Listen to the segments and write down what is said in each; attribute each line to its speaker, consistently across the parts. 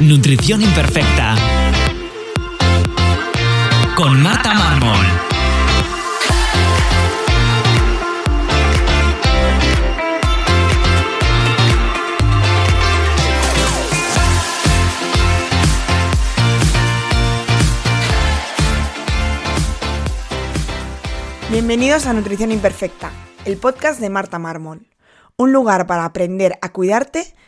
Speaker 1: Nutrición imperfecta. Con Marta Mármol.
Speaker 2: Bienvenidos a Nutrición Imperfecta, el podcast de Marta Mármol. Un lugar para aprender a cuidarte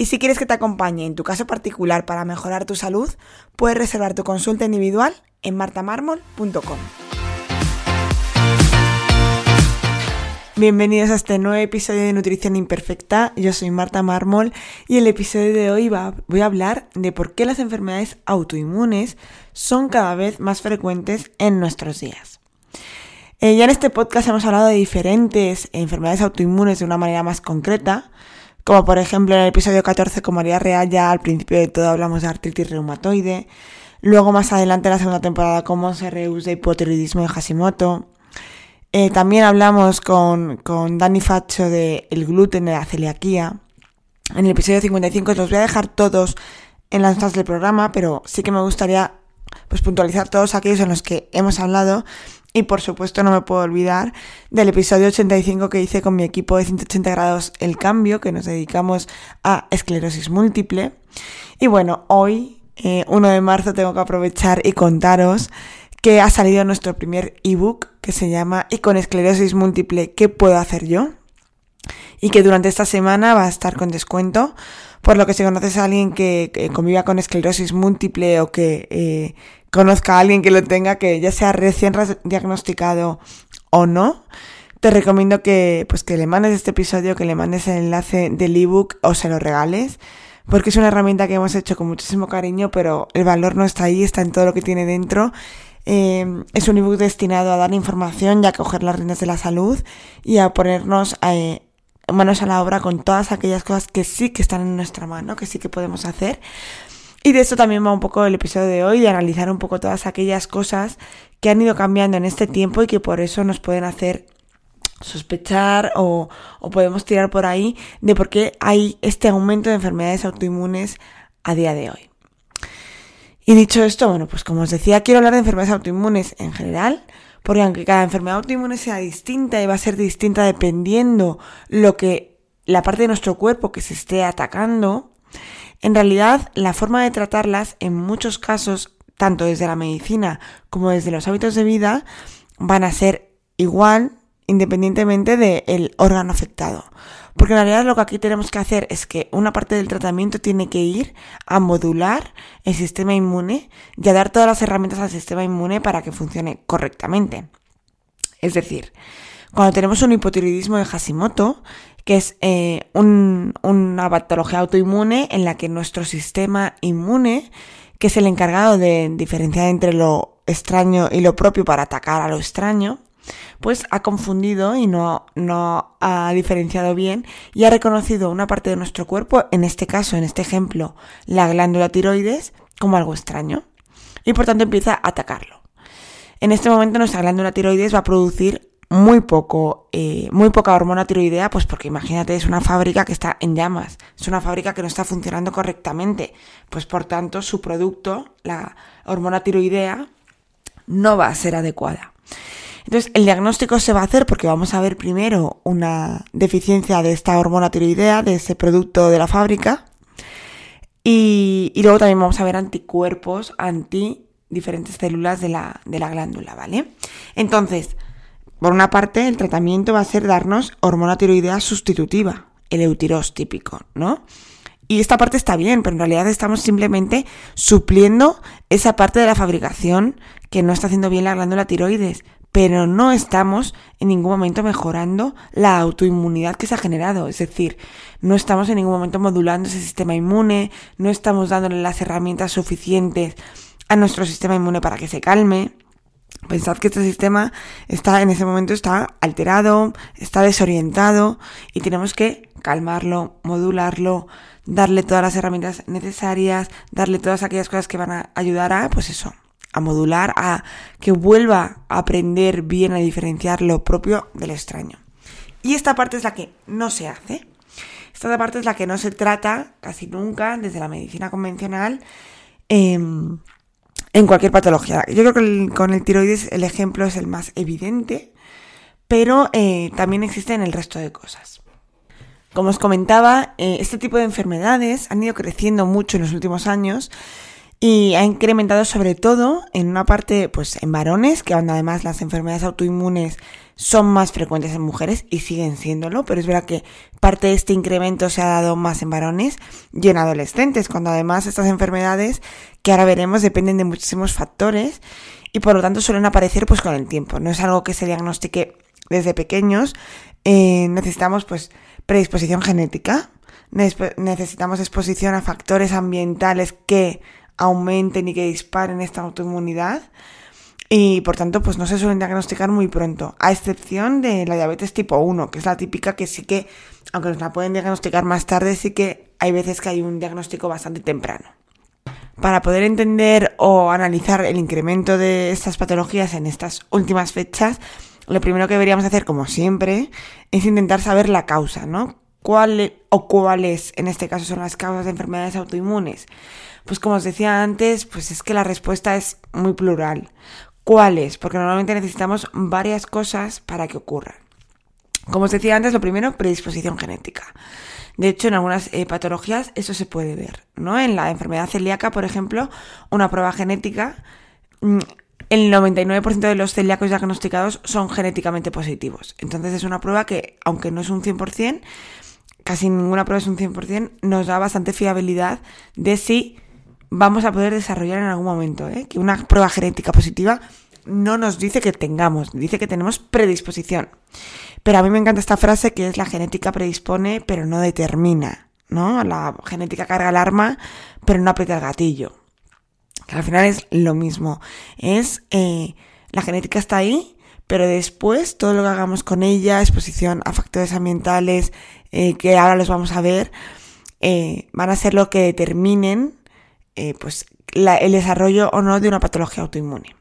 Speaker 2: Y si quieres que te acompañe en tu caso particular para mejorar tu salud, puedes reservar tu consulta individual en martamarmol.com. Bienvenidos a este nuevo episodio de Nutrición Imperfecta. Yo soy Marta Mármol y el episodio de hoy voy a hablar de por qué las enfermedades autoinmunes son cada vez más frecuentes en nuestros días. Eh, ya en este podcast hemos hablado de diferentes enfermedades autoinmunes de una manera más concreta, como por ejemplo en el episodio 14 con María Real ya al principio de todo hablamos de artritis reumatoide, luego más adelante en la segunda temporada con Monse Reus de hipotiroidismo de Hashimoto, eh, también hablamos con, con Dani Facho de el gluten de la celiaquía. En el episodio 55 los voy a dejar todos en las notas del programa, pero sí que me gustaría pues puntualizar todos aquellos en los que hemos hablado y por supuesto no me puedo olvidar del episodio 85 que hice con mi equipo de 180 grados El Cambio, que nos dedicamos a esclerosis múltiple. Y bueno, hoy, 1 eh, de marzo, tengo que aprovechar y contaros que ha salido nuestro primer ebook que se llama Y con esclerosis múltiple, ¿qué puedo hacer yo? Y que durante esta semana va a estar con descuento. Por lo que si conoces a alguien que, conviva con esclerosis múltiple o que eh, conozca a alguien que lo tenga, que ya sea recién diagnosticado o no, te recomiendo que, pues, que le mandes este episodio, que le mandes el enlace del ebook o se lo regales, porque es una herramienta que hemos hecho con muchísimo cariño, pero el valor no está ahí, está en todo lo que tiene dentro. Eh, es un ebook destinado a dar información y a coger las riendas de la salud y a ponernos eh, manos a la obra con todas aquellas cosas que sí que están en nuestra mano, que sí que podemos hacer y de eso también va un poco el episodio de hoy, de analizar un poco todas aquellas cosas que han ido cambiando en este tiempo y que por eso nos pueden hacer sospechar o, podemos tirar por ahí de por qué hay este aumento de enfermedades autoinmunes a día de hoy. Y dicho esto, bueno, pues como os decía, quiero hablar de enfermedades autoinmunes en general, porque aunque cada enfermedad autoinmune sea distinta y va a ser distinta dependiendo lo que la parte de nuestro cuerpo que se esté atacando, en realidad, la forma de tratarlas, en muchos casos, tanto desde la medicina como desde los hábitos de vida, van a ser igual independientemente del órgano afectado. Porque en realidad lo que aquí tenemos que hacer es que una parte del tratamiento tiene que ir a modular el sistema inmune y a dar todas las herramientas al sistema inmune para que funcione correctamente. Es decir, cuando tenemos un hipotiroidismo de Hashimoto, que es eh, una patología autoinmune en la que nuestro sistema inmune, que es el encargado de diferenciar entre lo extraño y lo propio para atacar a lo extraño, pues ha confundido y no, no ha diferenciado bien y ha reconocido una parte de nuestro cuerpo, en este caso, en este ejemplo, la glándula tiroides, como algo extraño. Y por tanto empieza a atacarlo. En este momento nuestra glándula tiroides va a producir muy poco, eh, muy poca hormona tiroidea, pues porque imagínate, es una fábrica que está en llamas, es una fábrica que no está funcionando correctamente, pues por tanto su producto, la hormona tiroidea, no va a ser adecuada. Entonces, el diagnóstico se va a hacer porque vamos a ver primero una deficiencia de esta hormona tiroidea, de ese producto de la fábrica, Y, luego también vamos a ver anticuerpos anti diferentes células de la, de la glándula, ¿vale? Entonces, por una parte, el tratamiento va a ser darnos hormona tiroidea sustitutiva, el eutiros típico, ¿no? Y esta parte está bien, pero en realidad estamos simplemente supliendo esa parte de la fabricación que no está haciendo bien la glándula tiroides, pero no estamos en ningún momento mejorando la autoinmunidad que se ha generado. Es decir, no estamos en ningún momento modulando ese sistema inmune, no estamos dándole las herramientas suficientes a nuestro sistema inmune para que se calme. Pensad que este sistema está en ese momento está alterado, está desorientado y tenemos que calmarlo, modularlo, darle todas las herramientas necesarias, darle todas aquellas cosas que van a ayudar a, pues eso, a modular, a que vuelva a aprender bien a diferenciar lo propio del extraño. Y esta parte es la que no se hace. Esta parte es la que no se trata casi nunca desde la medicina convencional. Em, en cualquier patología. Yo creo que con el tiroides el ejemplo es el más evidente, pero eh, también existe en el resto de cosas. Como os comentaba, eh, este tipo de enfermedades han ido creciendo mucho en los últimos años y ha incrementado sobre todo en una parte, pues en varones, que además las enfermedades autoinmunes son más frecuentes en mujeres y siguen siéndolo, pero es verdad que parte de este incremento se ha dado más en varones y en adolescentes, cuando además estas enfermedades, que ahora veremos, dependen de muchísimos factores y por lo tanto suelen aparecer pues con el tiempo. No es algo que se diagnostique desde pequeños, eh, necesitamos pues predisposición genética, necesitamos exposición a factores ambientales que aumenten y que disparen esta autoinmunidad y por tanto pues no se suelen diagnosticar muy pronto, a excepción de la diabetes tipo 1, que es la típica que sí que, aunque nos la pueden diagnosticar más tarde, sí que hay veces que hay un diagnóstico bastante temprano. Para poder entender o analizar el incremento de estas patologías en estas últimas fechas, lo primero que deberíamos hacer, como siempre, es intentar saber la causa, ¿no? ¿Cuál o cuáles, en este caso, son las causas de enfermedades autoinmunes? Pues como os decía antes, pues es que la respuesta es muy plural. ¿Cuáles? Porque normalmente necesitamos varias cosas para que ocurran. Como os decía antes, lo primero, predisposición genética. De hecho, en algunas eh, patologías eso se puede ver, ¿no? En la enfermedad celíaca, por ejemplo, una prueba genética, mm, el 99% de los celíacos diagnosticados son genéticamente positivos. Entonces es una prueba que, aunque no es un 100%, casi ninguna prueba es un 100%, nos da bastante fiabilidad de si vamos a poder desarrollar en algún momento. ¿eh? Que una prueba genética positiva no nos dice que tengamos, dice que tenemos predisposición. Pero a mí me encanta esta frase que es la genética predispone pero no determina. ¿no? La genética carga el arma pero no aprieta el gatillo. Que al final es lo mismo. Es eh, la genética está ahí, pero después todo lo que hagamos con ella, exposición a factores ambientales, eh, que ahora los vamos a ver, van a ser lo que determinen eh, pues el desarrollo o no de una patología autoinmune.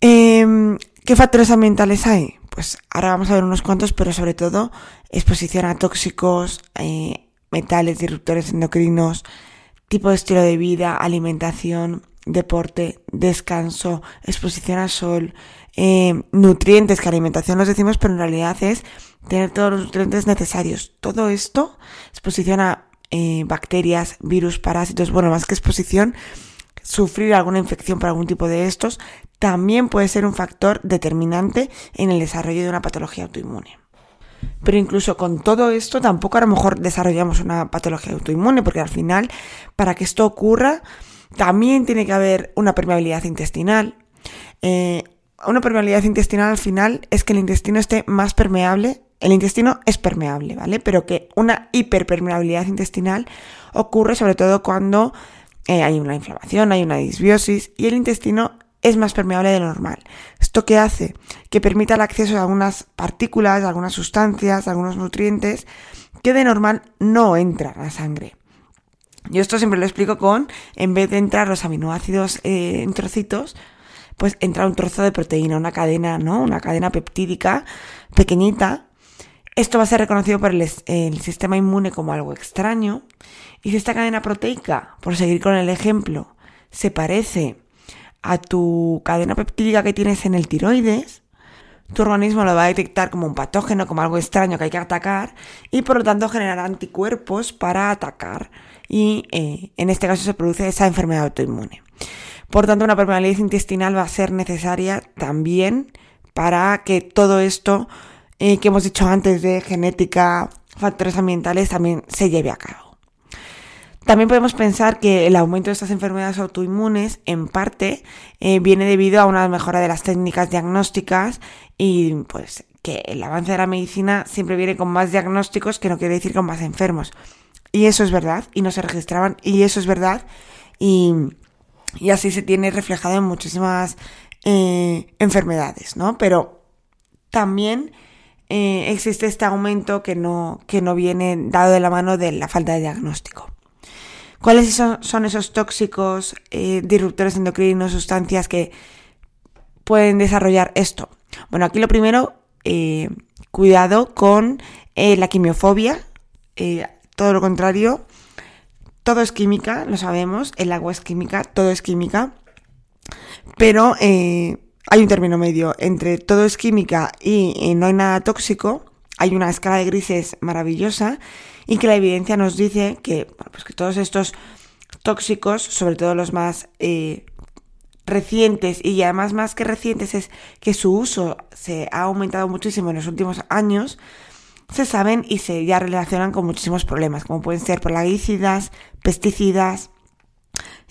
Speaker 2: Em, ¿Qué factores ambientales hay? Pues ahora vamos a ver unos cuantos, pero sobre todo exposición a tóxicos, eh, metales, disruptores endocrinos, tipo de estilo de vida, alimentación, deporte, descanso, exposición al sol, eh, nutrientes, que alimentación los decimos, pero en realidad es tener todos los nutrientes necesarios. Todo esto, exposición a eh, bacterias, virus, parásitos, bueno, más que exposición, sufrir alguna infección por algún tipo de estos, también puede ser un factor determinante en el desarrollo de una patología autoinmune. Pero incluso con todo esto tampoco a lo mejor desarrollamos una patología autoinmune, porque al final, para que esto ocurra, también tiene que haber una permeabilidad intestinal. Eh, una permeabilidad intestinal al final es que el intestino esté más permeable el intestino es permeable, ¿vale? Pero que una hiperpermeabilidad intestinal ocurre sobre todo cuando eh, hay una inflamación, hay una disbiosis y el intestino es más permeable de lo normal. ¿Esto qué hace? Que permita el acceso a algunas partículas, a algunas sustancias, a algunos nutrientes que de normal no entran a la sangre. Yo esto siempre lo explico con, en vez de entrar los aminoácidos eh, en trocitos, pues entra un trozo de proteína, una cadena, ¿no? Una cadena peptídica pequeñita esto va a ser reconocido por el, sistema inmune como algo extraño. Y si esta cadena proteica, por seguir con el ejemplo, se parece a tu cadena peptídica que tienes en el tiroides, tu organismo lo va a detectar como un patógeno, como algo extraño que hay que atacar, y por lo tanto generará anticuerpos para atacar y eh, en este caso se produce esa enfermedad autoinmune. Por tanto, una permeabilidad intestinal va a ser necesaria también para que todo esto eh, que hemos dicho antes de genética, factores ambientales, también se lleve a cabo. También podemos pensar que el aumento de estas enfermedades autoinmunes en parte eh, viene debido a una mejora de las técnicas diagnósticas y pues que el avance de la medicina siempre viene con más diagnósticos que no quiere decir con más enfermos. Y eso es verdad, y no se registraban, y eso es verdad, y, así se tiene reflejado en muchísimas eh, enfermedades, ¿no? Pero también eh, existe este aumento que no, que no viene dado de la mano de la falta de diagnóstico. ¿Cuáles son, esos tóxicos, eh, disruptores endocrinos, sustancias que pueden desarrollar esto? Bueno, aquí lo primero, eh, cuidado con la quimiofobia, todo lo contrario, todo es química, lo sabemos, el agua es química, todo es química, pero hay un término medio entre todo es química y, no hay nada tóxico. Hay una escala de grises maravillosa y que la evidencia nos dice que, pues que todos estos tóxicos, sobre todo los más eh, recientes y además más que recientes es que su uso se ha aumentado muchísimo en los últimos años, se saben y se ya relacionan con muchísimos problemas, como pueden ser plaguicidas, pesticidas,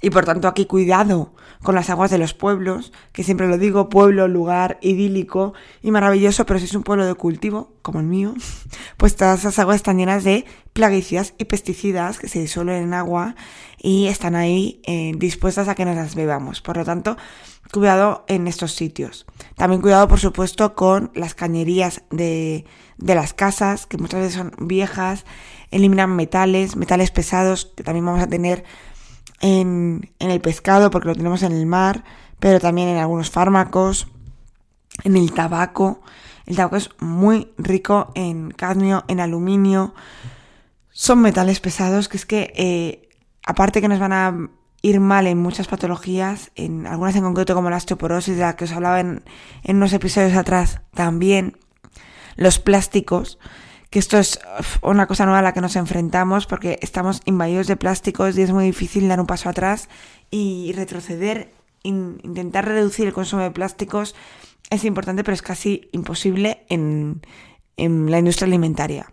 Speaker 2: y por tanto aquí cuidado con las aguas de los pueblos, que siempre lo digo, pueblo, lugar idílico y maravilloso, pero si es un pueblo de cultivo, como el mío, pues todas esas aguas están llenas de plaguicidas y pesticidas que se disuelven en agua y están ahí eh, dispuestas a que nos las bebamos. Por lo tanto, cuidado en estos sitios. También cuidado, por supuesto, con las cañerías de, de las casas, que muchas veces son viejas, eliminan metales, metales pesados, que también vamos a tener en, el pescado porque lo tenemos en el mar, pero también en algunos fármacos, en el tabaco. El tabaco es muy rico en cadmio, en aluminio. Son metales pesados que es que, eh, aparte que nos van a ir mal en muchas patologías, en algunas en concreto como la osteoporosis, de la que os hablaba en, en unos episodios atrás, también los plásticos, que esto es una cosa nueva a la que nos enfrentamos porque estamos invadidos de plásticos y es muy difícil dar un paso atrás y retroceder, intentar reducir el consumo de plásticos es importante pero es casi imposible en, la industria alimentaria.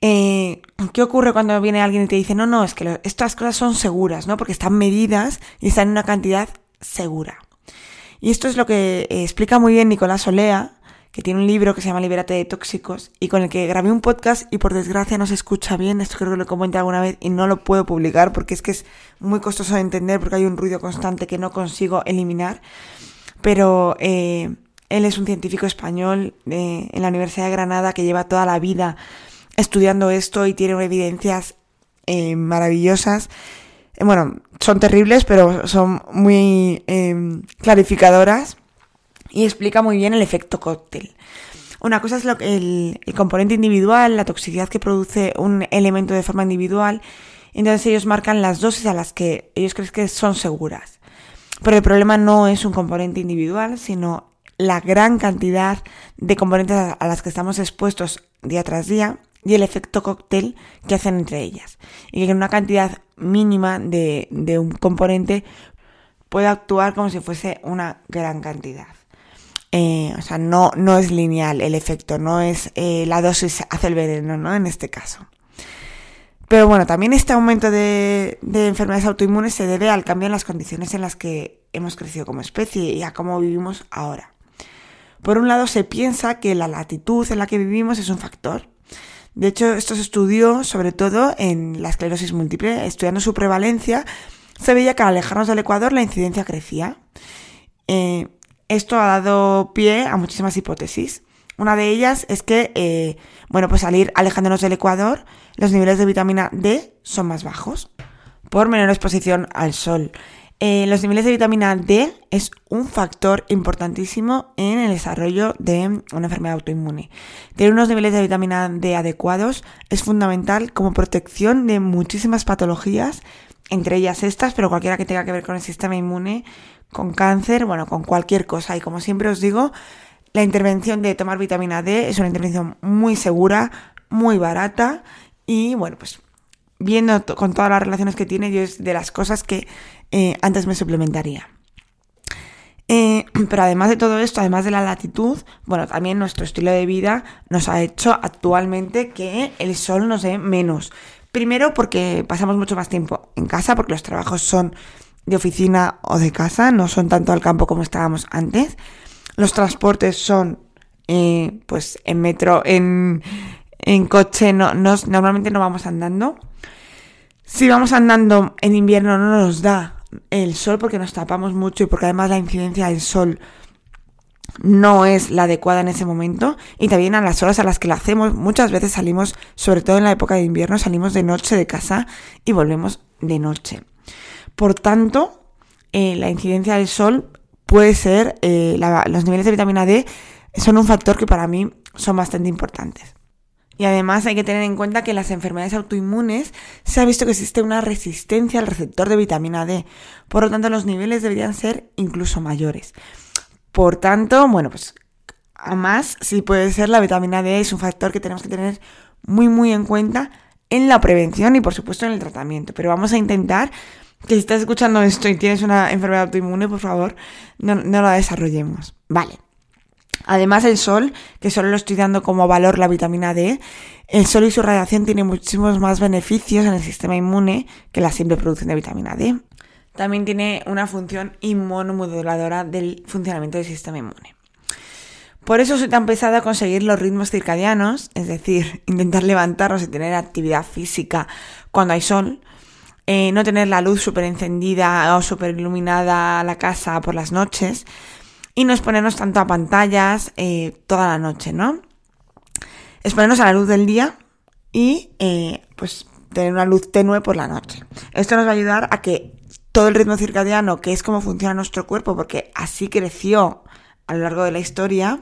Speaker 2: Eh, ¿Qué ocurre cuando viene alguien y te dice, no, no, es que estas cosas son seguras, ¿no? Porque están medidas y están en una cantidad segura. Y esto es lo que eh, explica muy bien Nicolás Olea, que tiene un libro que se llama Libérate de Tóxicos y con el que grabé un podcast y por desgracia no se escucha bien, esto creo que lo comenté alguna vez y no lo puedo publicar porque es que es muy costoso de entender porque hay un ruido constante que no consigo eliminar, pero eh, él es un científico español eh, en la Universidad de Granada que lleva toda la vida estudiando esto y tiene evidencias eh, maravillosas. Bueno, son terribles, pero son muy clarificadoras y explica muy bien el efecto cóctel. Una cosa es lo que el, componente individual, la toxicidad que produce un elemento de forma individual, entonces ellos marcan las dosis a las que ellos creen que son seguras. Pero el problema no es un componente individual, sino la gran cantidad de componentes a las que estamos expuestos día tras día y el efecto cóctel que hacen entre ellas. Y que una cantidad mínima de, de un componente puede actuar como si fuese una gran cantidad. Eh, o sea, no, no es lineal el efecto, no es eh, la dosis hace el veneno, ¿no? En este caso. Pero bueno, también este aumento de, de, enfermedades autoinmunes se debe al cambio en las condiciones en las que hemos crecido como especie y a cómo vivimos ahora. Por un lado, se piensa que la latitud en la que vivimos es un factor. De hecho, esto se estudió sobre todo en la esclerosis múltiple. Estudiando su prevalencia, se veía que al alejarnos del Ecuador la incidencia crecía. Eh, esto ha dado pie a muchísimas hipótesis. Una de ellas es que, eh, bueno, pues al ir alejándonos del Ecuador, los niveles de vitamina D son más bajos por menor exposición al sol. Eh, los niveles de vitamina D es un factor importantísimo en el desarrollo de una enfermedad autoinmune. Tener unos niveles de vitamina D adecuados es fundamental como protección de muchísimas patologías, entre ellas estas, pero cualquiera que tenga que ver con el sistema inmune, con cáncer, bueno, con cualquier cosa. Y como siempre os digo, la intervención de tomar vitamina D es una intervención muy segura, muy barata y bueno, pues viendo con todas las relaciones que tiene, yo es de las cosas que eh, antes me suplementaría. Eh, pero además de todo esto, además de la latitud, bueno, también nuestro estilo de vida nos ha hecho actualmente que el sol nos dé menos. Primero porque pasamos mucho más tiempo en casa, porque los trabajos son de oficina o de casa, no son tanto al campo como estábamos antes. Los transportes son, eh, pues, en metro, en, en coche, no, normalmente no vamos andando. Si vamos andando en invierno no nos da el sol porque nos tapamos mucho y porque además la incidencia del sol no es la adecuada en ese momento y también a las horas a las que lo hacemos. Muchas veces salimos, sobre todo en la época de invierno, salimos de noche de casa y volvemos de noche. Por tanto, eh, la incidencia del sol puede ser, eh, los niveles de vitamina D son un factor que para mí son bastante importantes. Y además hay que tener en cuenta que en las enfermedades autoinmunes se ha visto que existe una resistencia al receptor de vitamina D. Por lo tanto, los niveles deberían ser incluso mayores. Por tanto, bueno, pues además, si puede ser, la vitamina D es un factor que tenemos que tener muy, muy en cuenta en la prevención y por supuesto en el tratamiento. Pero vamos a intentar que si estás escuchando esto y tienes una enfermedad autoinmune, por favor, no, no la desarrollemos. Vale. Además, el sol, que solo lo estoy dando como valor la vitamina D, el sol y su radiación tienen muchísimos más beneficios en el sistema inmune que la simple producción de vitamina D. También tiene una función inmunomoduladora del funcionamiento del sistema inmune. Por eso soy tan pesada a conseguir los ritmos circadianos, es decir, intentar levantarnos y tener actividad física cuando hay sol, eh, no tener la luz súper encendida o súper iluminada la casa por las noches, y no exponernos tanto a pantallas eh, toda la noche, ¿no? Exponernos a la luz del día y eh, pues tener una luz tenue por la noche. Esto nos va a ayudar a que todo el ritmo circadiano, que es cómo funciona nuestro cuerpo, porque así creció a lo largo de la historia,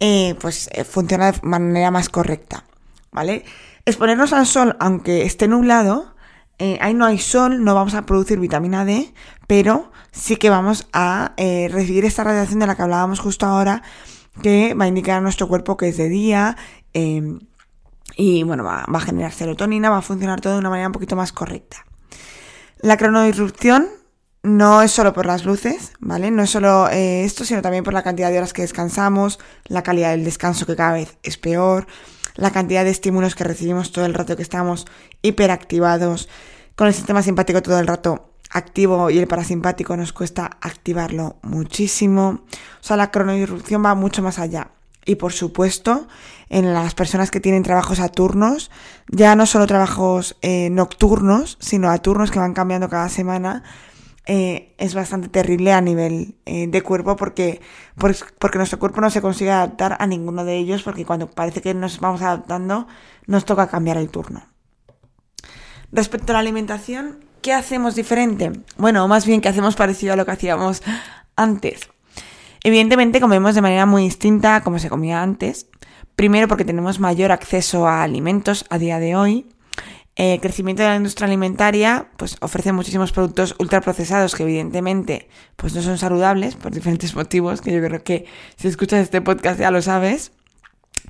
Speaker 2: eh, pues funciona de manera más correcta, ¿vale? Exponernos al sol, aunque esté nublado, ahí no hay sol, no vamos a producir vitamina D, pero sí que vamos a eh, recibir esta radiación de la que hablábamos justo ahora, que va a indicar a nuestro cuerpo que es de día y bueno, va, a generar serotonina, va a funcionar todo de una manera un poquito más correcta. La cronodirrupción no es solo por las luces, ¿vale? No es solo eh, esto, sino también por la cantidad de horas que descansamos, la calidad del descanso que cada vez es peor, la cantidad de estímulos que recibimos todo el rato que estamos hiperactivados, con el sistema simpático todo el rato activo y el parasimpático nos cuesta activarlo muchísimo. O sea, la cronodirrupción va mucho más allá. Y por supuesto, en las personas que tienen trabajos a turnos, ya no solo trabajos eh, nocturnos, sino a turnos que van cambiando cada semana, eh, es bastante terrible a nivel eh, de cuerpo porque, porque nuestro cuerpo no se consigue adaptar a ninguno de ellos porque cuando parece que nos vamos adaptando nos toca cambiar el turno. Respecto a la alimentación, ¿Qué hacemos diferente? Bueno, más bien que hacemos parecido a lo que hacíamos antes. Evidentemente comemos de manera muy distinta a como se comía antes. Primero porque tenemos mayor acceso a alimentos a día de hoy. El crecimiento de la industria alimentaria pues, ofrece muchísimos productos ultraprocesados que evidentemente pues, no son saludables por diferentes motivos, que yo creo que si escuchas este podcast ya lo sabes.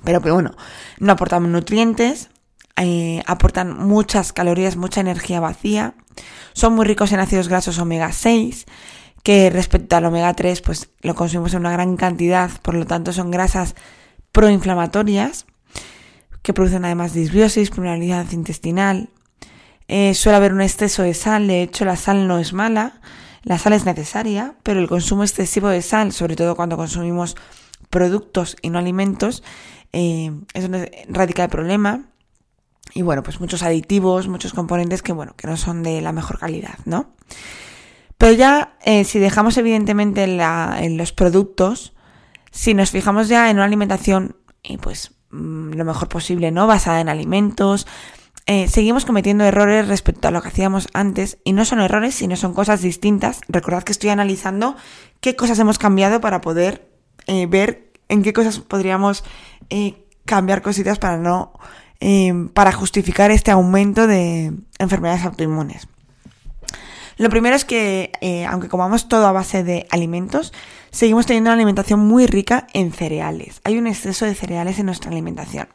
Speaker 2: Pero, pero bueno, no aportamos nutrientes, eh, aportan muchas calorías, mucha energía vacía, son muy ricos en ácidos grasos omega 6, que respecto al omega 3 pues lo consumimos en una gran cantidad, por lo tanto son grasas proinflamatorias, que producen además disbiosis, pluralidad intestinal. Eh, suele haber un exceso de sal, de hecho la sal no es mala, la sal es necesaria, pero el consumo excesivo de sal, sobre todo cuando consumimos productos y no alimentos, eh, es donde radica el problema y bueno, pues muchos aditivos, muchos componentes que bueno, que no son de la mejor calidad, ¿no? Pero ya, eh, si dejamos evidentemente en, los productos, si nos fijamos ya en una alimentación, eh, pues mm, lo mejor posible, ¿no? Basada en alimentos, eh, seguimos cometiendo errores respecto a lo que hacíamos antes, y no son errores, sino son cosas distintas. Recordad que estoy analizando qué cosas hemos cambiado para poder ver en qué cosas podríamos cambiar cositas para no para justificar este aumento de enfermedades autoinmunes. Lo primero es que, eh, aunque comamos todo a base de alimentos, seguimos teniendo una alimentación muy rica en cereales. Hay un exceso de cereales en nuestra alimentación.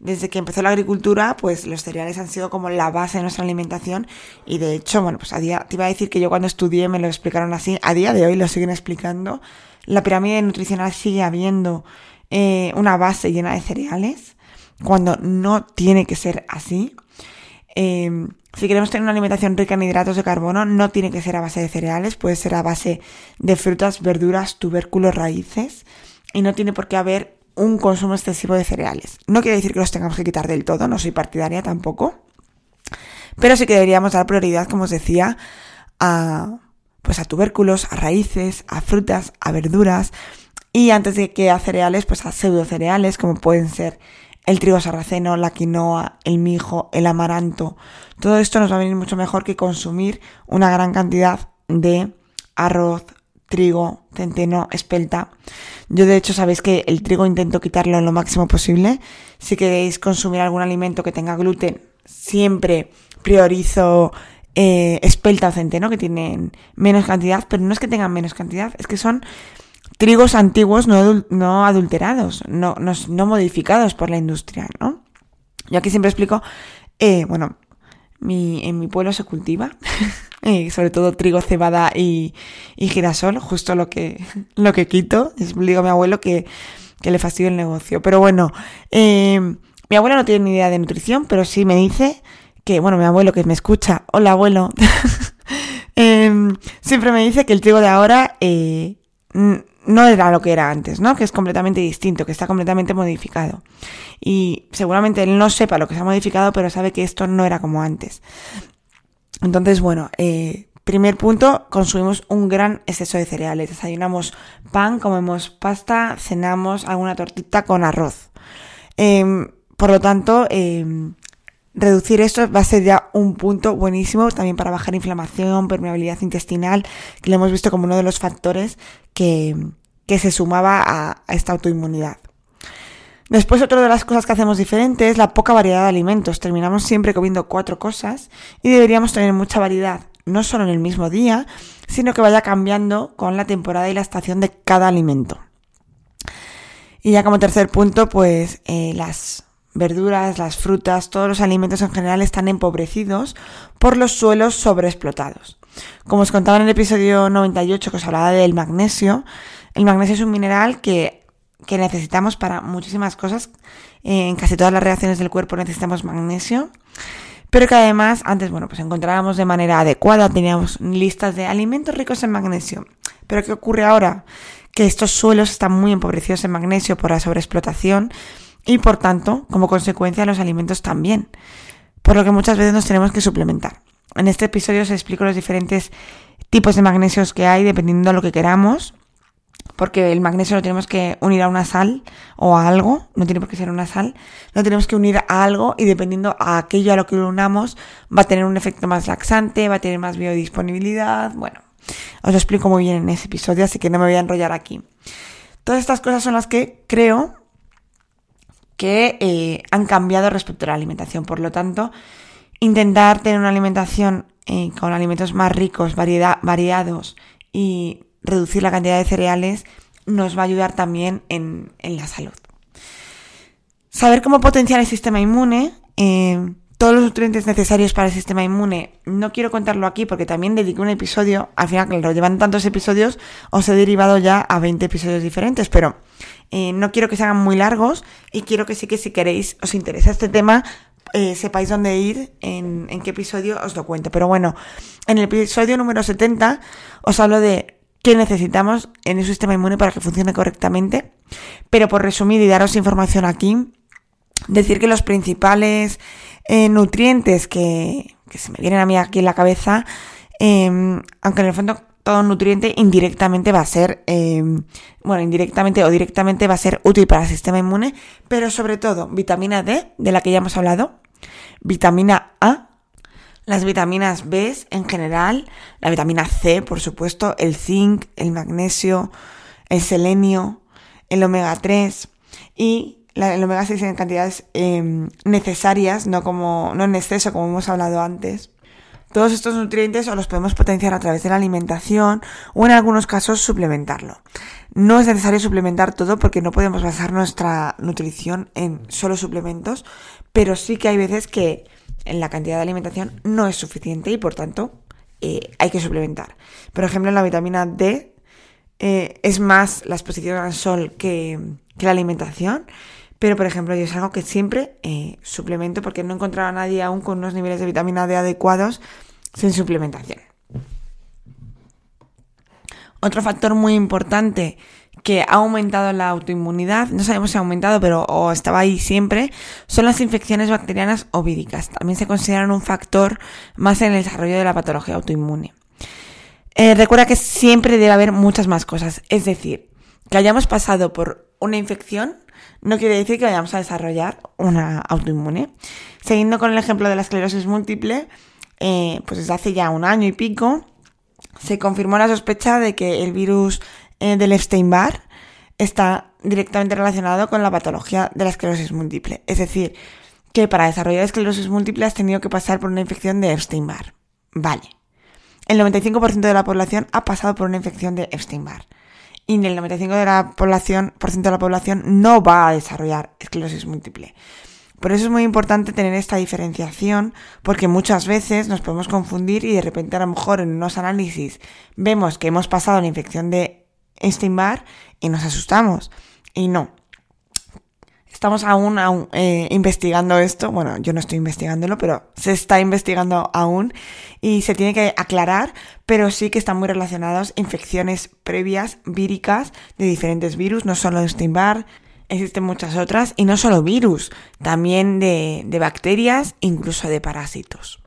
Speaker 2: desde que empezó la agricultura, pues los cereales han sido como la base de nuestra alimentación y de hecho, bueno, pues a día, te iba a decir que yo cuando estudié me lo explicaron así, a día de hoy lo siguen explicando. La pirámide nutricional sigue habiendo eh, una base llena de cereales, cuando no tiene que ser así. Eh, si queremos tener una alimentación rica en hidratos de carbono, no tiene que ser a base de cereales, puede ser a base de frutas, verduras, tubérculos, raíces, y no tiene por qué haber un consumo excesivo de cereales. No quiere decir que los tengamos que quitar del todo, no soy partidaria tampoco, pero sí que deberíamos dar prioridad, como os decía, a, pues a tubérculos, a raíces, a frutas, a verduras, y antes de que a cereales, pues a pseudo cereales, como pueden ser el trigo sarraceno, la quinoa, el mijo, el amaranto. Todo esto nos va a venir mucho mejor que consumir una gran cantidad de arroz, trigo, centeno, espelta. Yo de hecho sabéis que el trigo intento quitarlo lo máximo posible. Si queréis consumir algún alimento que tenga gluten, siempre priorizo eh, espelta o centeno que tienen menos cantidad, pero no es que tengan menos cantidad, es que son trigos antiguos no, adulterados, no, no, modificados por la industria, ¿no? Yo aquí siempre explico, eh, bueno, mi, en mi pueblo se cultiva, eh, sobre todo trigo, cebada y, girasol, justo lo que, lo que quito. digo a mi abuelo que, le fastidio el negocio. Pero bueno, eh, mi abuelo no tiene ni idea de nutrición, pero sí me dice que, bueno, mi abuelo que me escucha, hola abuelo, siempre me dice que el trigo de ahora no era lo que era antes, ¿no? Que es completamente distinto, que está completamente modificado. Y seguramente él no sepa lo que se ha modificado, pero sabe que esto no era como antes. Entonces, bueno, eh, primer punto, consumimos un gran exceso de cereales. Desayunamos pan, comemos pasta, cenamos alguna tortita con arroz. Em, por lo tanto, em, reducir esto va a ser ya un punto buenísimo también para bajar inflamación, permeabilidad intestinal, que lo hemos visto como uno de los factores que, que se sumaba a, esta autoinmunidad. Después, otra de las cosas que hacemos diferente es la poca variedad de alimentos. Terminamos siempre comiendo cuatro cosas y deberíamos tener mucha variedad, no solo en el mismo día, sino que vaya cambiando con la temporada y la estación de cada alimento. Y ya como tercer punto, pues eh, las verduras, las frutas, todos los alimentos en general están empobrecidos por los suelos sobreexplotados. Como os contaba en el episodio 98 que os hablaba del magnesio, el magnesio es un mineral que, que necesitamos para muchísimas cosas. En casi todas las reacciones del cuerpo necesitamos magnesio. Pero que además, antes, bueno, pues encontrábamos de manera adecuada, teníamos listas de alimentos ricos en magnesio. Pero ¿qué ocurre ahora? Que estos suelos están muy empobrecidos en magnesio por la sobreexplotación y por tanto, como consecuencia, los alimentos también. Por lo que muchas veces nos tenemos que suplementar. En este episodio os explico los diferentes tipos de magnesios que hay dependiendo de lo que queramos porque el magnesio lo tenemos que unir a una sal o a algo, no tiene por qué ser una sal, lo tenemos que unir a algo y dependiendo a aquello a lo que lo unamos va a tener un efecto más laxante, va a tener más biodisponibilidad, bueno, os lo explico muy bien en ese episodio, así que no me voy a enrollar aquí. Todas estas cosas son las que creo que eh, han cambiado respecto a la alimentación, por lo tanto, intentar tener una alimentación eh, con alimentos más ricos, variados y reducir la cantidad de cereales nos va a ayudar también en, la salud. Saber cómo potenciar el sistema inmune, eh, todos los nutrientes necesarios para el sistema inmune, no quiero contarlo aquí porque también dediqué un episodio, al final, claro, llevan tantos episodios, os he derivado ya a 20 episodios diferentes, pero eh, no quiero que se hagan muy largos y quiero que sí que si queréis, os interesa este tema, eh, sepáis dónde ir, en, en qué episodio os lo cuento. Pero bueno, en el episodio número 70 os hablo de que necesitamos en el sistema inmune para que funcione correctamente. Pero por resumir y daros información aquí, decir que los principales eh, nutrientes que, se me vienen a mí aquí en la cabeza, em, aunque en el fondo todo nutriente indirectamente va a ser, em, bueno, indirectamente o directamente va a ser útil para el sistema inmune, pero sobre todo vitamina D, de la que ya hemos hablado, vitamina A, las vitaminas B en general, la vitamina C, por supuesto, el zinc, el magnesio, el selenio, el omega 3 y el omega 6 en cantidades em, necesarias, no, como, no en exceso como hemos hablado antes. Todos estos nutrientes o los podemos potenciar a través de la alimentación o en algunos casos suplementarlo. No es necesario suplementar todo porque no podemos basar nuestra nutrición en solo suplementos, pero sí que hay veces que la cantidad de alimentación no es suficiente y por tanto eh, hay que suplementar. Por ejemplo, la vitamina D eh, es más la exposición al sol que, la alimentación. Pero, por ejemplo, yo es algo que siempre eh, suplemento porque no he encontrado a nadie aún con unos niveles de vitamina D adecuados sin suplementación. Otro factor muy importante que ha aumentado la autoinmunidad, no sabemos si ha aumentado, pero o estaba ahí siempre, son las infecciones bacterianas o víricas. También se consideran un factor más en el desarrollo de la patología autoinmune. Eh, recuerda que siempre debe haber muchas más cosas, es decir, que hayamos pasado por una infección no quiere decir que vayamos a desarrollar una autoinmune. Siguiendo con el ejemplo de la esclerosis múltiple, eh, pues desde hace ya un año y pico, se confirmó la sospecha de que el virus eh, del Epstein-Barr está directamente relacionado con la patología de la esclerosis múltiple. Es decir, que para desarrollar esclerosis múltiple has tenido que pasar por una infección de Epstein-Barr. Vale. El 95% de la población ha pasado por una infección de Epstein-Barr. Y el 95% de la población, por ciento de la población no va a desarrollar esclerosis múltiple. Por eso es muy importante tener esta diferenciación, porque muchas veces nos podemos confundir y de repente a lo mejor en unos análisis vemos que hemos pasado la infección de Epstein-Barr y nos asustamos. Y no. Estamos aún, eh, investigando esto. Bueno, yo no estoy investigándolo, pero se está investigando aún y se tiene que aclarar, pero sí que están muy relacionados infecciones previas víricas de diferentes virus, no solo Epstein-Barr, existen muchas otras, y no solo virus, también de, bacterias, incluso de parásitos.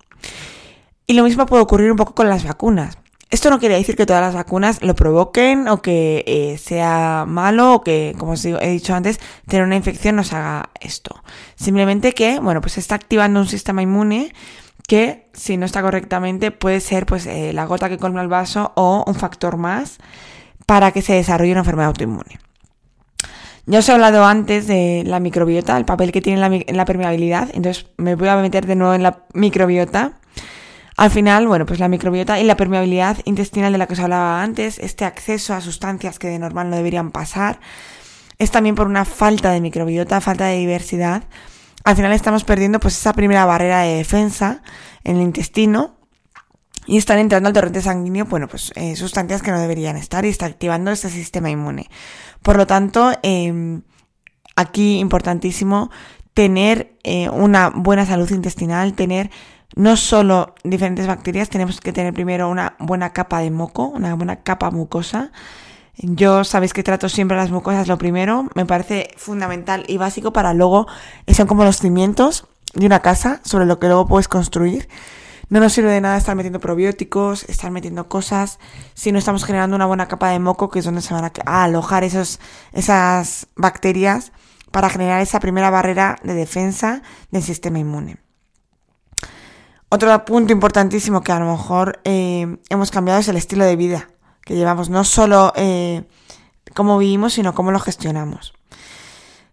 Speaker 2: Y lo mismo puede ocurrir un poco con las vacunas. Esto no quiere decir que todas las vacunas lo provoquen o que eh, sea malo o que, como os he dicho antes, tener una infección nos haga esto. Simplemente que, bueno, pues está activando un sistema inmune que, si no está correctamente, puede ser pues eh, la gota que colma el vaso o un factor más para que se desarrolle una enfermedad autoinmune. Ya os he hablado antes de la microbiota, el papel que tiene en la, permeabilidad, entonces me voy a meter de nuevo en la microbiota. Al final, bueno, pues la microbiota y la permeabilidad intestinal de la que os hablaba antes, este acceso a sustancias que de normal no deberían pasar, es también por una falta de microbiota, falta de diversidad. Al final estamos perdiendo pues esa primera barrera de defensa en el intestino y están entrando al torrente sanguíneo, bueno, pues eh, sustancias que no deberían estar y está activando ese sistema inmune. Por lo tanto, eh, aquí importantísimo tener eh, una buena salud intestinal, tener no solo diferentes bacterias, tenemos que tener primero una buena capa de moco, una buena capa mucosa. Yo sabéis que trato siempre las mucosas lo primero, me parece fundamental y básico para luego, son como los cimientos de una casa sobre lo que luego puedes construir. No nos sirve de nada estar metiendo probióticos, estar metiendo cosas, si no estamos generando una buena capa de moco, que es donde se van a, alojar esos, esas bacterias para generar esa primera barrera de defensa del sistema inmune. Otro punto importantísimo que a lo mejor eh, hemos cambiado es el estilo de vida que llevamos, no solo eh, cómo vivimos, sino cómo lo gestionamos.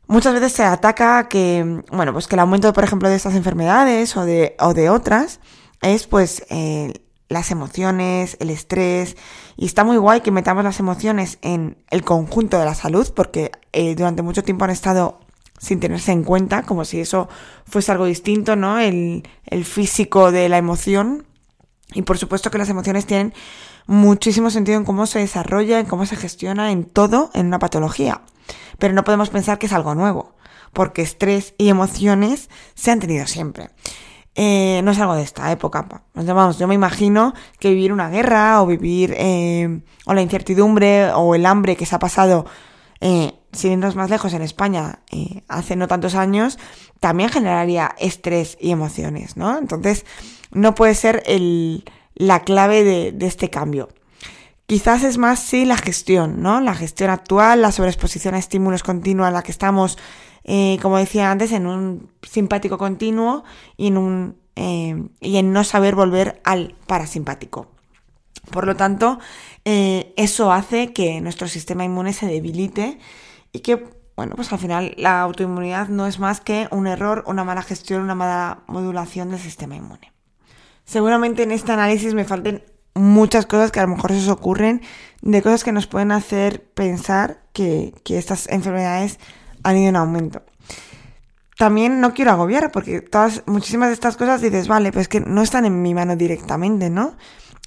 Speaker 2: Muchas veces se ataca que, bueno, pues que el aumento, por ejemplo, de estas enfermedades o de, otras es pues eh, las emociones, el estrés, y está muy guay que metamos las emociones en el conjunto de la salud, porque durante mucho tiempo han estado sin tenerse en cuenta, como si eso fuese algo distinto, ¿no? El, el físico de la emoción. Y por supuesto que las emociones tienen muchísimo sentido en cómo se desarrolla, en cómo se gestiona, en todo, en una patología. Pero no podemos pensar que es algo nuevo, porque estrés y emociones se han tenido siempre. Eh, no es algo de esta época. Yo me imagino que vivir una guerra o vivir eh, o la incertidumbre o el hambre que se ha pasado, eh, sin irnos más lejos, en España eh, hace no tantos años, también generaría estrés y emociones, ¿no? Entonces, no puede ser la clave de, este cambio. Quizás es más, sí, la gestión, ¿no? La gestión actual, la sobreexposición a estímulos continua en la que estamos eh, como decía antes, en un simpático continuo y en, un, eh, y en no saber volver al parasimpático. Por lo tanto, eh, eso hace que nuestro sistema inmune se debilite y que, bueno, pues al final la autoinmunidad no es más que un error, una mala gestión, una mala modulación del sistema inmune. Seguramente en este análisis me falten muchas cosas que a lo mejor se os ocurren, de cosas que nos pueden hacer pensar que, que estas enfermedades han ido en aumento. También no quiero agobiar, porque todas, muchísimas de estas cosas dices, vale, pues que no están en mi mano directamente, ¿no?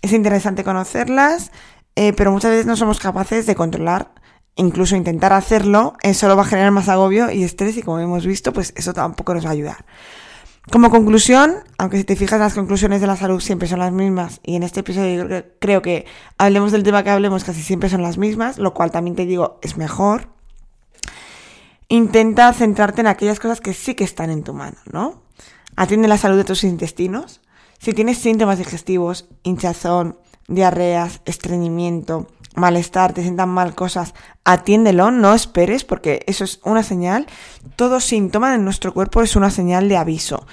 Speaker 2: Es interesante conocerlas, eh, pero muchas veces no somos capaces de controlar, incluso intentar hacerlo, eso lo va a generar más agobio y estrés, y como hemos visto, pues eso tampoco nos va a ayudar. Como conclusión, aunque si te fijas las conclusiones de la salud siempre son las mismas, y en este episodio creo que, creo que hablemos del tema que hablemos casi siempre son las mismas, lo cual también te digo es mejor, intenta centrarte en aquellas cosas que sí que están en tu mano, ¿no? Atiende la salud de tus intestinos. Si tienes síntomas digestivos, hinchazón, diarreas, estreñimiento, malestar, te sientan mal cosas, atiéndelo, no esperes porque eso es una señal. Todo síntoma en nuestro cuerpo es una señal de aviso.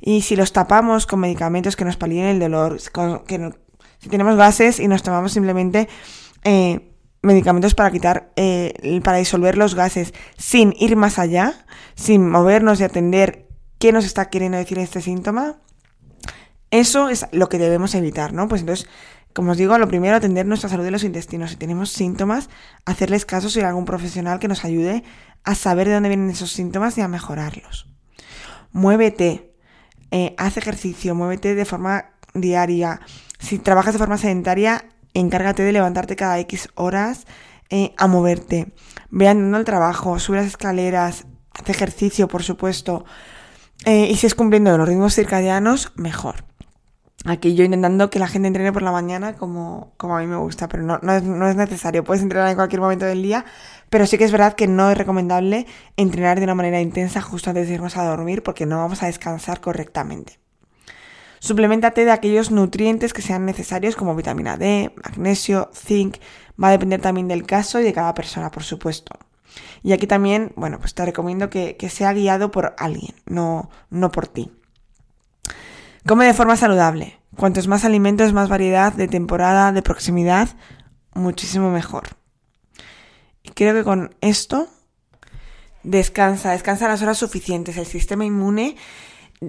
Speaker 2: Y si los tapamos con medicamentos que nos palíen el dolor, que si tenemos gases y nos tomamos simplemente eh, medicamentos para quitar, eh, para disolver los gases sin ir más allá, sin movernos y atender qué nos está queriendo decir este síntoma, eso es lo que debemos evitar, ¿no? Pues entonces, como os digo, lo primero, atender nuestra salud de los intestinos. Si tenemos síntomas, hacerles caso si hay algún profesional que nos ayude a saber de dónde vienen esos síntomas y a mejorarlos. Muévete, eh, haz ejercicio, muévete de forma diaria. Si trabajas de forma sedentaria, encárgate de levantarte cada X horas eh, a moverte. Ve andando al trabajo, sube las escaleras, haz ejercicio, por supuesto. Eh, y si es cumpliendo los ritmos circadianos, mejor. Aquí yo intentando que la gente entrene por la mañana como, como a mí me gusta, pero no, no, es, no es necesario. Puedes entrenar en cualquier momento del día, pero sí que es verdad que no es recomendable entrenar de una manera intensa justo antes de irnos a dormir porque no vamos a descansar correctamente. Suplementate de aquellos nutrientes que sean necesarios como vitamina D, magnesio, zinc. Va a depender también del caso y de cada persona, por supuesto. Y aquí también, bueno, pues te recomiendo que, sea guiado por alguien, no, no por ti. Come de forma saludable. Cuantos más alimentos, más variedad de temporada, de proximidad, muchísimo mejor. Y creo que con esto descansa, descansa las horas suficientes. El sistema inmune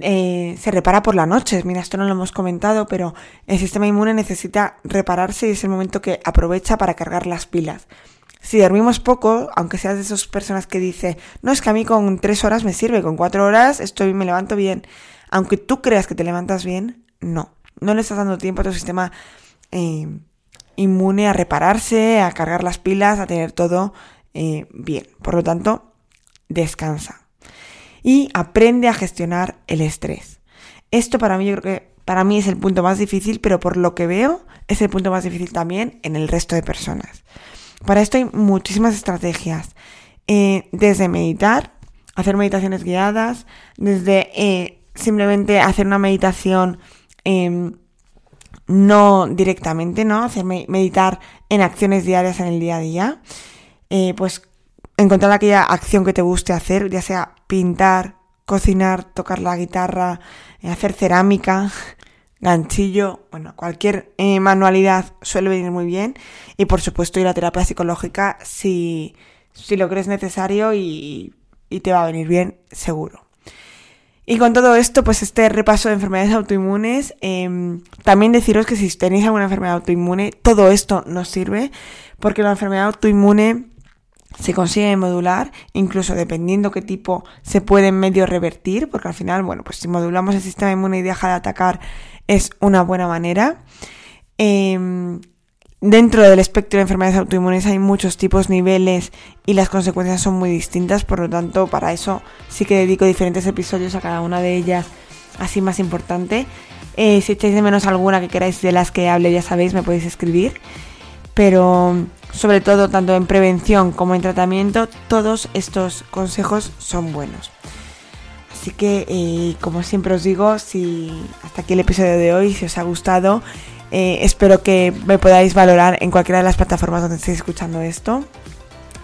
Speaker 2: eh, se repara por la noche. Mira, esto no lo hemos comentado, pero el sistema inmune necesita repararse y es el momento que aprovecha para cargar las pilas. Si dormimos poco, aunque seas de esas personas que dice, no es que a mí con tres horas me sirve, con cuatro horas estoy, me levanto bien. Aunque tú creas que te levantas bien, no. No le estás dando tiempo a tu sistema eh, inmune a repararse, a cargar las pilas, a tener todo eh, bien. Por lo tanto, descansa y aprende a gestionar el estrés. Esto para mí yo creo que para mí es el punto más difícil, pero por lo que veo es el punto más difícil también en el resto de personas. Para esto hay muchísimas estrategias, eh, desde meditar, hacer meditaciones guiadas, desde eh, simplemente hacer una meditación em, no directamente, ¿no? Hacer meditar en acciones diarias en el día a día. Eh, pues encontrar aquella acción que te guste hacer, ya sea pintar, cocinar, tocar la guitarra, eh, hacer cerámica, ganchillo, bueno, cualquier eh, manualidad suele venir muy bien. Y por supuesto ir a terapia psicológica si, si lo crees necesario y, y te va a venir bien, seguro. Y con todo esto, pues este repaso de enfermedades autoinmunes, em, también deciros que si tenéis alguna enfermedad autoinmune, todo esto nos sirve, porque la enfermedad autoinmune se consigue modular, incluso dependiendo qué tipo se puede medio revertir, porque al final, bueno, pues si modulamos el sistema inmune y deja de atacar es una buena manera. Em, dentro del espectro de enfermedades autoinmunes hay muchos tipos, niveles y las consecuencias son muy distintas, por lo tanto, para eso sí que dedico diferentes episodios a cada una de ellas, así más importante. Eh, si echáis de menos alguna que queráis de las que hable, ya sabéis, me podéis escribir. Pero sobre todo tanto en prevención como en tratamiento, todos estos consejos son buenos. Así que, eh, como siempre os digo, si hasta aquí el episodio de hoy, si os ha gustado, eh, espero que me podáis valorar en cualquiera de las plataformas donde estéis escuchando esto.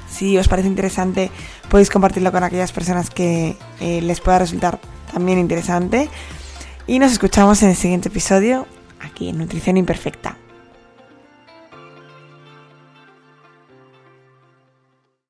Speaker 2: Si os parece interesante, podéis compartirlo con aquellas personas que eh, les pueda resultar también interesante. Y nos escuchamos en el siguiente episodio aquí en Nutrición Imperfecta.